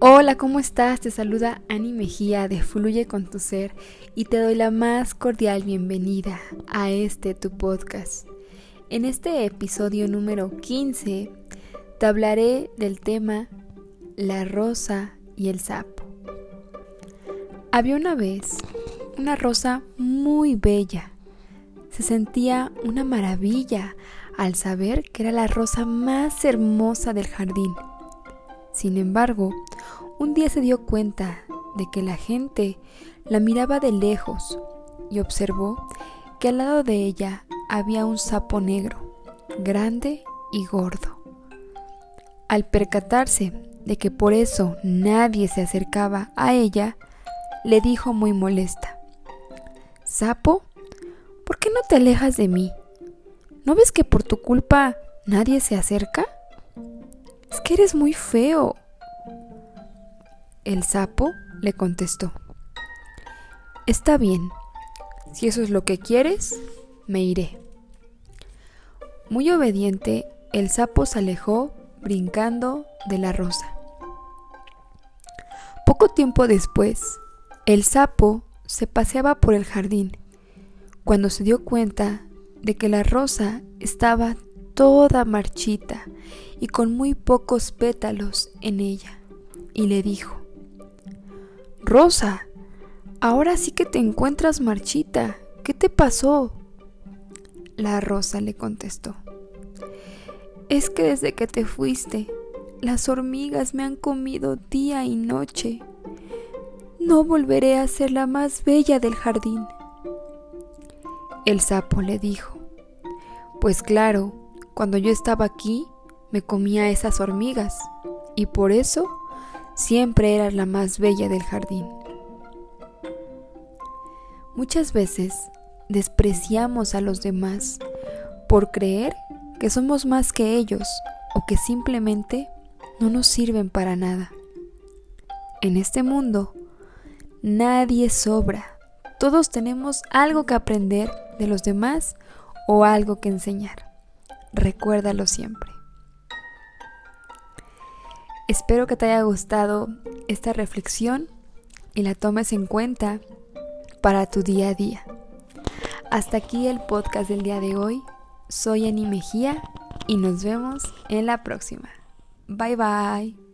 Hola, ¿cómo estás? Te saluda Ani Mejía de Fluye con tu ser y te doy la más cordial bienvenida a este tu podcast. En este episodio número 15 te hablaré del tema La rosa y el sapo. Había una vez una rosa muy bella. Se sentía una maravilla al saber que era la rosa más hermosa del jardín. Sin embargo, un día se dio cuenta de que la gente la miraba de lejos y observó que al lado de ella había un sapo negro, grande y gordo. Al percatarse de que por eso nadie se acercaba a ella, le dijo muy molesta, Sapo, ¿por qué no te alejas de mí? ¿No ves que por tu culpa nadie se acerca? Es que eres muy feo. El sapo le contestó, Está bien, si eso es lo que quieres, me iré. Muy obediente, el sapo se alejó brincando de la rosa. Poco tiempo después, el sapo se paseaba por el jardín cuando se dio cuenta de que la rosa estaba toda marchita y con muy pocos pétalos en ella, y le dijo, Rosa, ahora sí que te encuentras marchita, ¿qué te pasó? La rosa le contestó, es que desde que te fuiste, las hormigas me han comido día y noche. No volveré a ser la más bella del jardín. El sapo le dijo, pues claro, cuando yo estaba aquí, me comía esas hormigas y por eso siempre eras la más bella del jardín. Muchas veces despreciamos a los demás por creer que somos más que ellos o que simplemente no nos sirven para nada. En este mundo, nadie sobra. Todos tenemos algo que aprender de los demás o algo que enseñar. Recuérdalo siempre. Espero que te haya gustado esta reflexión y la tomes en cuenta para tu día a día. Hasta aquí el podcast del día de hoy. Soy Ani Mejía y nos vemos en la próxima. Bye bye.